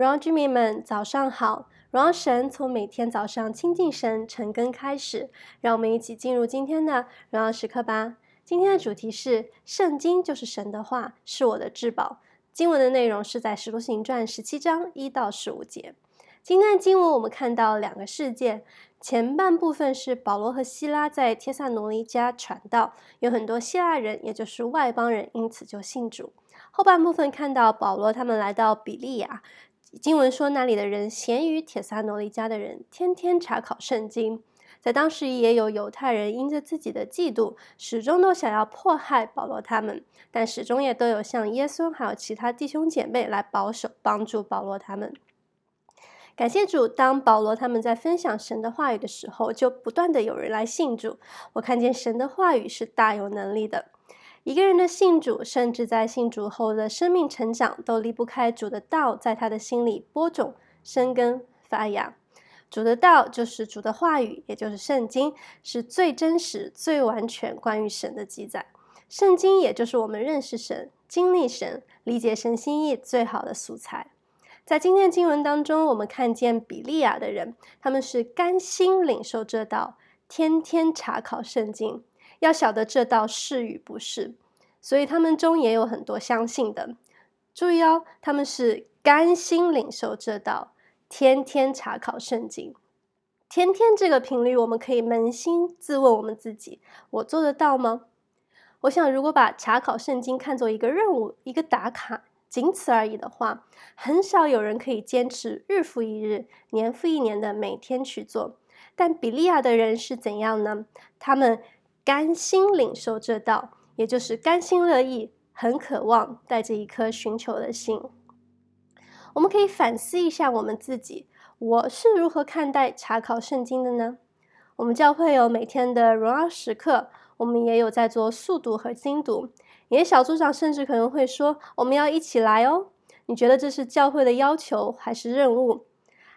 荣耀居民们，早上好！荣耀神从每天早上亲近神晨更开始，让我们一起进入今天的荣耀时刻吧。今天的主题是圣经就是神的话，是我的至宝。经文的内容是在《使徒行传》十七章一到十五节。今天的经文我们看到两个事件，前半部分是保罗和希拉在帖撒罗尼迦传道，有很多希腊人，也就是外邦人，因此就信主。后半部分看到保罗他们来到比利亚。经文说，那里的人咸于铁撒罗尼迦的人，天天查考圣经。在当时也有犹太人因着自己的嫉妒，始终都想要迫害保罗他们，但始终也都有像耶稣还有其他弟兄姐妹来保守帮助保罗他们。感谢主，当保罗他们在分享神的话语的时候，就不断的有人来信主。我看见神的话语是大有能力的。一个人的信主，甚至在信主后的生命成长，都离不开主的道在他的心里播种、生根、发芽。主的道就是主的话语，也就是圣经，是最真实、最完全关于神的记载。圣经也就是我们认识神、经历神、理解神心意最好的素材。在今天经文当中，我们看见比利亚的人，他们是甘心领受这道，天天查考圣经。要晓得这道是与不是，所以他们中也有很多相信的。注意哦，他们是甘心领受这道，天天查考圣经。天天这个频率，我们可以扪心自问我们自己：我做得到吗？我想，如果把查考圣经看作一个任务、一个打卡，仅此而已的话，很少有人可以坚持日复一日、年复一年的每天去做。但比利亚的人是怎样呢？他们。甘心领受这道，也就是甘心乐意，很渴望，带着一颗寻求的心。我们可以反思一下我们自己，我是如何看待查考圣经的呢？我们教会有每天的荣耀时刻，我们也有在做速读和精读。你的小组长甚至可能会说：“我们要一起来哦。”你觉得这是教会的要求还是任务？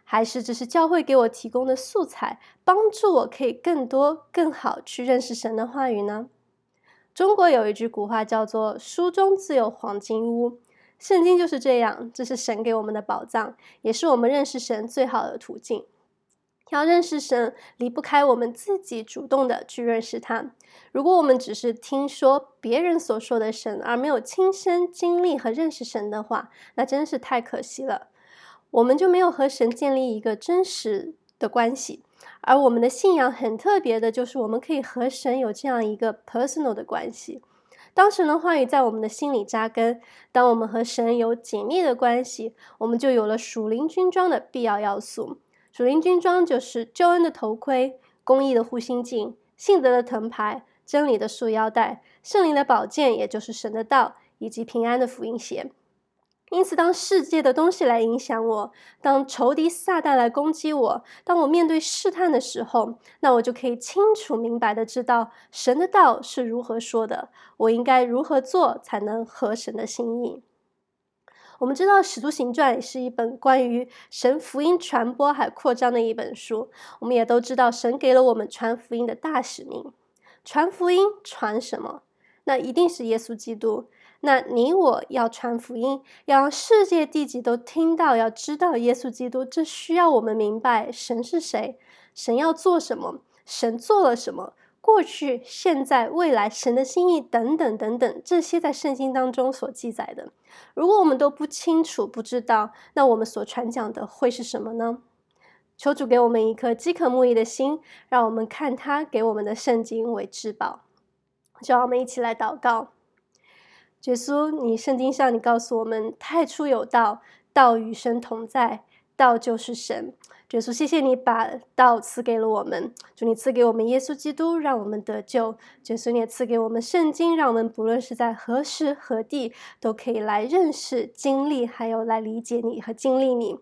还是只是教会给我提供的素材，帮助我可以更多、更好去认识神的话语呢？中国有一句古话叫做“书中自有黄金屋”，圣经就是这样，这是神给我们的宝藏，也是我们认识神最好的途径。要认识神，离不开我们自己主动的去认识他。如果我们只是听说别人所说的神，而没有亲身经历和认识神的话，那真是太可惜了。我们就没有和神建立一个真实的关系，而我们的信仰很特别的，就是我们可以和神有这样一个 personal 的关系。当神的话语在我们的心里扎根，当我们和神有紧密的关系，我们就有了属灵军装的必要要素。属灵军装就是救恩的头盔、公义的护心镜、信德的藤牌、真理的束腰带、圣灵的宝剑，也就是神的道，以及平安的福音鞋。因此，当世界的东西来影响我，当仇敌撒旦来攻击我，当我面对试探的时候，那我就可以清楚明白的知道神的道是如何说的，我应该如何做才能合神的心意。我们知道《使徒行传》是一本关于神福音传播还扩张的一本书，我们也都知道神给了我们传福音的大使命，传福音传什么？那一定是耶稣基督。那你我要传福音，要让世界地极都听到，要知道耶稣基督。这需要我们明白神是谁，神要做什么，神做了什么，过去、现在、未来，神的心意等等等等，这些在圣经当中所记载的。如果我们都不清楚、不知道，那我们所传讲的会是什么呢？求主给我们一颗饥渴慕义的心，让我们看他给我们的圣经为至宝。就让我们一起来祷告。耶稣，你圣经上你告诉我们，太初有道，道与神同在，道就是神。耶稣，谢谢你把道赐给了我们，主你赐给我们耶稣基督，让我们得救。耶稣，你也赐给我们圣经，让我们不论是在何时何地，都可以来认识、经历，还有来理解你和经历你。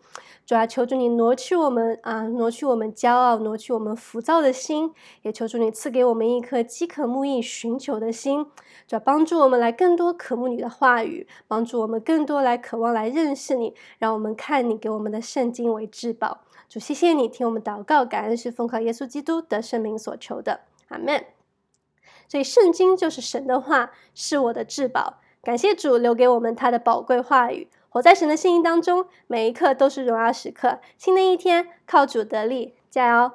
主啊，求主你挪去我们啊，挪去我们骄傲，挪去我们浮躁的心，也求主你赐给我们一颗饥渴慕义、寻求的心。主啊，帮助我们来更多渴慕你的话语，帮助我们更多来渴望来认识你，让我们看你给我们的圣经为至宝。主，谢谢你听我们祷告，感恩是奉靠耶稣基督的圣名所求的，阿门。所以圣经就是神的话，是我的至宝。感谢主留给我们他的宝贵话语，活在神的信义当中，每一刻都是荣耀时刻。新的一天，靠主得力，加油！